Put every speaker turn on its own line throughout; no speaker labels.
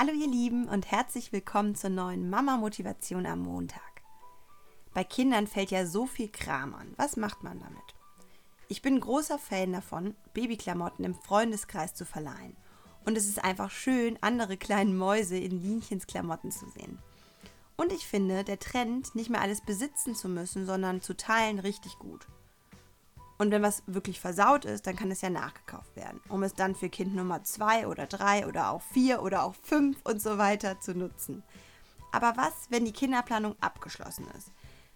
Hallo ihr Lieben und herzlich willkommen zur neuen Mama Motivation am Montag. Bei Kindern fällt ja so viel Kram an. Was macht man damit? Ich bin großer Fan davon, Babyklamotten im Freundeskreis zu verleihen. Und es ist einfach schön, andere kleine Mäuse in Linchens Klamotten zu sehen. Und ich finde, der Trend, nicht mehr alles besitzen zu müssen, sondern zu teilen, richtig gut. Und wenn was wirklich versaut ist, dann kann es ja nachgekauft werden, um es dann für Kind Nummer zwei oder drei oder auch vier oder auch fünf und so weiter zu nutzen. Aber was, wenn die Kinderplanung abgeschlossen ist?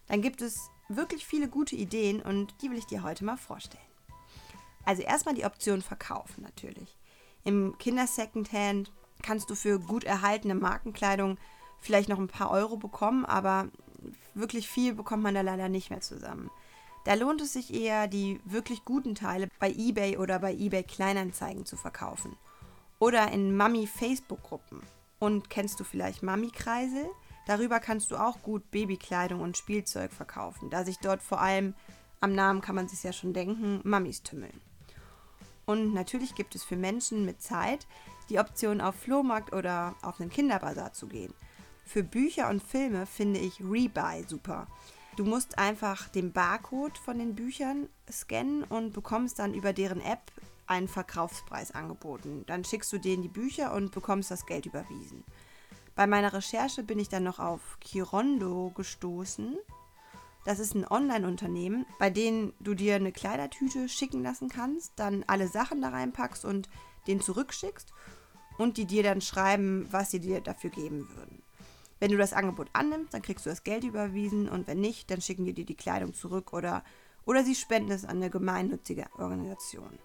Dann gibt es wirklich viele gute Ideen und die will ich dir heute mal vorstellen. Also erstmal die Option verkaufen natürlich. Im Kinder-Secondhand kannst du für gut erhaltene Markenkleidung vielleicht noch ein paar Euro bekommen, aber wirklich viel bekommt man da leider nicht mehr zusammen. Da lohnt es sich eher, die wirklich guten Teile bei eBay oder bei eBay Kleinanzeigen zu verkaufen. Oder in Mami-Facebook-Gruppen. Und kennst du vielleicht Mami-Kreisel? Darüber kannst du auch gut Babykleidung und Spielzeug verkaufen, da sich dort vor allem, am Namen kann man sich ja schon denken, Mamis tümmeln. Und natürlich gibt es für Menschen mit Zeit die Option, auf Flohmarkt oder auf einen Kinderbazar zu gehen. Für Bücher und Filme finde ich Rebuy super. Du musst einfach den Barcode von den Büchern scannen und bekommst dann über deren App einen Verkaufspreis angeboten. Dann schickst du denen die Bücher und bekommst das Geld überwiesen. Bei meiner Recherche bin ich dann noch auf Kirondo gestoßen. Das ist ein Online-Unternehmen, bei dem du dir eine Kleidertüte schicken lassen kannst, dann alle Sachen da reinpackst und den zurückschickst und die dir dann schreiben, was sie dir dafür geben würden. Wenn du das Angebot annimmst, dann kriegst du das Geld überwiesen und wenn nicht, dann schicken die dir die Kleidung zurück oder, oder sie spenden es an eine gemeinnützige Organisation.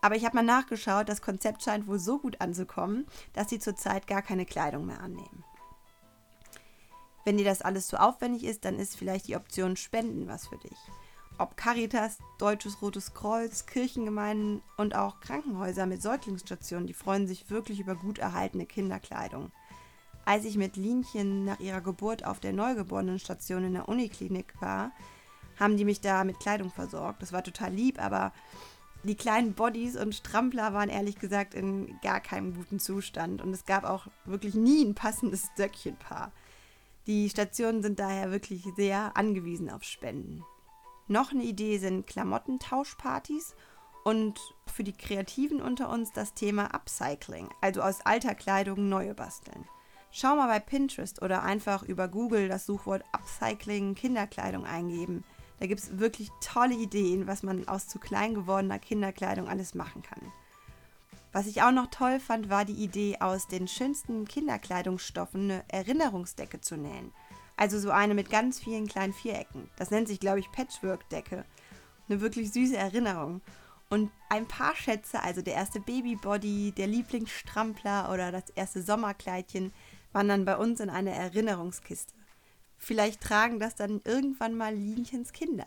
Aber ich habe mal nachgeschaut, das Konzept scheint wohl so gut anzukommen, dass sie zurzeit gar keine Kleidung mehr annehmen. Wenn dir das alles zu aufwendig ist, dann ist vielleicht die Option Spenden was für dich. Ob Caritas, Deutsches Rotes Kreuz, Kirchengemeinden und auch Krankenhäuser mit Säuglingsstationen, die freuen sich wirklich über gut erhaltene Kinderkleidung. Als ich mit Linchen nach ihrer Geburt auf der Neugeborenenstation in der Uniklinik war, haben die mich da mit Kleidung versorgt. Das war total lieb, aber die kleinen Bodies und Strampler waren ehrlich gesagt in gar keinem guten Zustand und es gab auch wirklich nie ein passendes Söckchenpaar. Die Stationen sind daher wirklich sehr angewiesen auf Spenden. Noch eine Idee sind Klamottentauschpartys und für die Kreativen unter uns das Thema Upcycling, also aus alter Kleidung neue basteln. Schau mal bei Pinterest oder einfach über Google das Suchwort Upcycling Kinderkleidung eingeben. Da gibt es wirklich tolle Ideen, was man aus zu klein gewordener Kinderkleidung alles machen kann. Was ich auch noch toll fand, war die Idee, aus den schönsten Kinderkleidungsstoffen eine Erinnerungsdecke zu nähen. Also so eine mit ganz vielen kleinen Vierecken. Das nennt sich, glaube ich, Patchwork-Decke. Eine wirklich süße Erinnerung. Und ein paar Schätze, also der erste Babybody, der Lieblingsstrampler oder das erste Sommerkleidchen, wandern bei uns in eine Erinnerungskiste. Vielleicht tragen das dann irgendwann mal Linchens Kinder.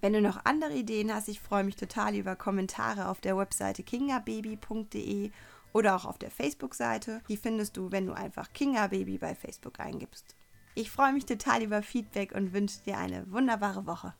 Wenn du noch andere Ideen hast, ich freue mich total über Kommentare auf der Webseite kingababy.de oder auch auf der Facebook-Seite. Die findest du, wenn du einfach Kingababy bei Facebook eingibst. Ich freue mich total über Feedback und wünsche dir eine wunderbare Woche.